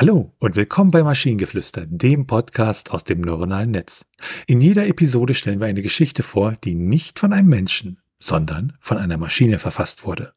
Hallo und willkommen bei Maschinengeflüster, dem Podcast aus dem neuronalen Netz. In jeder Episode stellen wir eine Geschichte vor, die nicht von einem Menschen, sondern von einer Maschine verfasst wurde.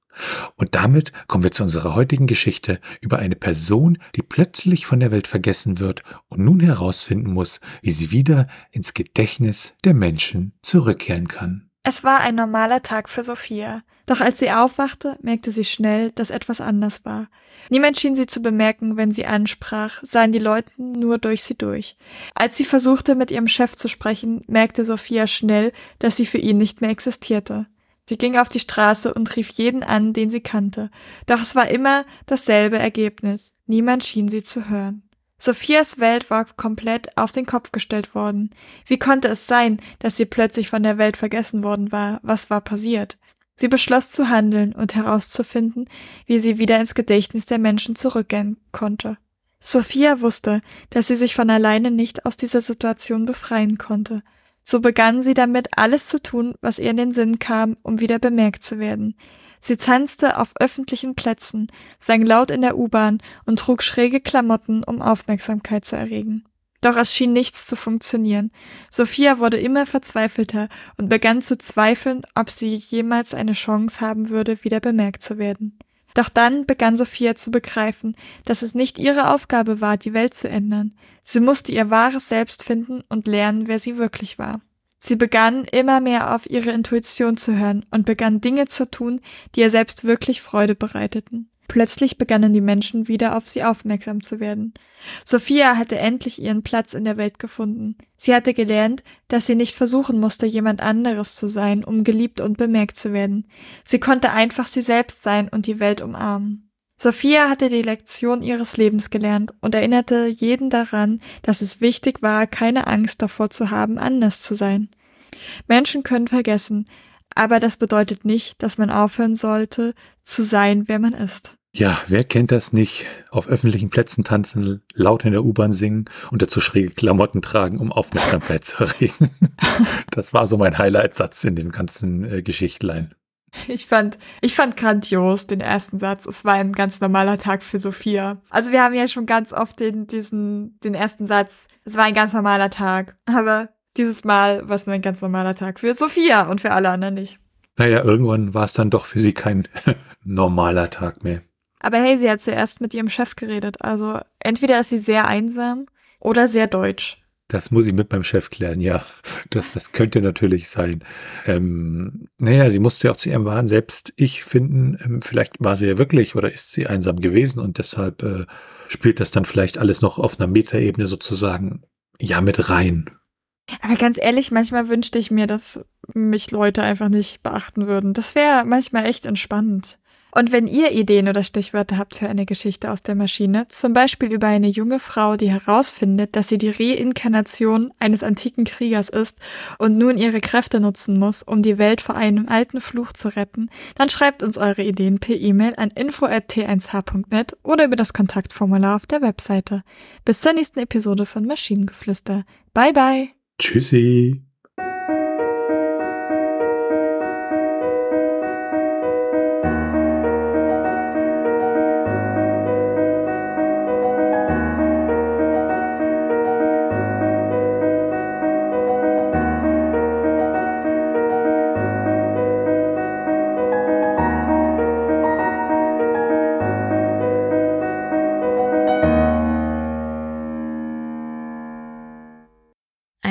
Und damit kommen wir zu unserer heutigen Geschichte über eine Person, die plötzlich von der Welt vergessen wird und nun herausfinden muss, wie sie wieder ins Gedächtnis der Menschen zurückkehren kann. Es war ein normaler Tag für Sophia. Doch als sie aufwachte, merkte sie schnell, dass etwas anders war. Niemand schien sie zu bemerken, wenn sie ansprach, sahen die Leute nur durch sie durch. Als sie versuchte, mit ihrem Chef zu sprechen, merkte Sophia schnell, dass sie für ihn nicht mehr existierte. Sie ging auf die Straße und rief jeden an, den sie kannte. Doch es war immer dasselbe Ergebnis. Niemand schien sie zu hören. Sophias Welt war komplett auf den Kopf gestellt worden. Wie konnte es sein, dass sie plötzlich von der Welt vergessen worden war? Was war passiert? Sie beschloss zu handeln und herauszufinden, wie sie wieder ins Gedächtnis der Menschen zurückgehen konnte. Sophia wusste, dass sie sich von alleine nicht aus dieser Situation befreien konnte. So begann sie damit, alles zu tun, was ihr in den Sinn kam, um wieder bemerkt zu werden. Sie tanzte auf öffentlichen Plätzen, sang laut in der U-Bahn und trug schräge Klamotten, um Aufmerksamkeit zu erregen. Doch es schien nichts zu funktionieren. Sophia wurde immer verzweifelter und begann zu zweifeln, ob sie jemals eine Chance haben würde, wieder bemerkt zu werden. Doch dann begann Sophia zu begreifen, dass es nicht ihre Aufgabe war, die Welt zu ändern. Sie musste ihr wahres Selbst finden und lernen, wer sie wirklich war. Sie begann immer mehr auf ihre Intuition zu hören und begann Dinge zu tun, die ihr selbst wirklich Freude bereiteten. Plötzlich begannen die Menschen wieder auf sie aufmerksam zu werden. Sophia hatte endlich ihren Platz in der Welt gefunden. Sie hatte gelernt, dass sie nicht versuchen musste, jemand anderes zu sein, um geliebt und bemerkt zu werden. Sie konnte einfach sie selbst sein und die Welt umarmen. Sophia hatte die Lektion ihres Lebens gelernt und erinnerte jeden daran, dass es wichtig war, keine Angst davor zu haben, anders zu sein. Menschen können vergessen, aber das bedeutet nicht, dass man aufhören sollte, zu sein, wer man ist. Ja, wer kennt das nicht? Auf öffentlichen Plätzen tanzen, laut in der U-Bahn singen und dazu schräge Klamotten tragen, um Aufmerksamkeit zu erregen. Das war so mein Highlight-Satz in dem ganzen äh, Geschichtlein. Ich fand, ich fand grandios den ersten Satz. Es war ein ganz normaler Tag für Sophia. Also wir haben ja schon ganz oft den, diesen, den ersten Satz. Es war ein ganz normaler Tag. Aber dieses Mal war es nur ein ganz normaler Tag für Sophia und für alle anderen nicht. Naja, irgendwann war es dann doch für sie kein normaler Tag mehr. Aber hey, sie hat zuerst mit ihrem Chef geredet. Also entweder ist sie sehr einsam oder sehr deutsch. Das muss ich mit meinem Chef klären, ja. Das, das könnte natürlich sein. Ähm, naja, sie musste ja auch zu ihrem wahren Selbst ich finden. Ähm, vielleicht war sie ja wirklich oder ist sie einsam gewesen und deshalb äh, spielt das dann vielleicht alles noch auf einer Metaebene sozusagen ja mit rein. Aber ganz ehrlich, manchmal wünschte ich mir, dass mich Leute einfach nicht beachten würden. Das wäre manchmal echt entspannend. Und wenn ihr Ideen oder Stichwörter habt für eine Geschichte aus der Maschine, zum Beispiel über eine junge Frau, die herausfindet, dass sie die Reinkarnation eines antiken Kriegers ist und nun ihre Kräfte nutzen muss, um die Welt vor einem alten Fluch zu retten, dann schreibt uns eure Ideen per E-Mail an info@t1h.net oder über das Kontaktformular auf der Webseite. Bis zur nächsten Episode von Maschinengeflüster. Bye bye. Tschüssi.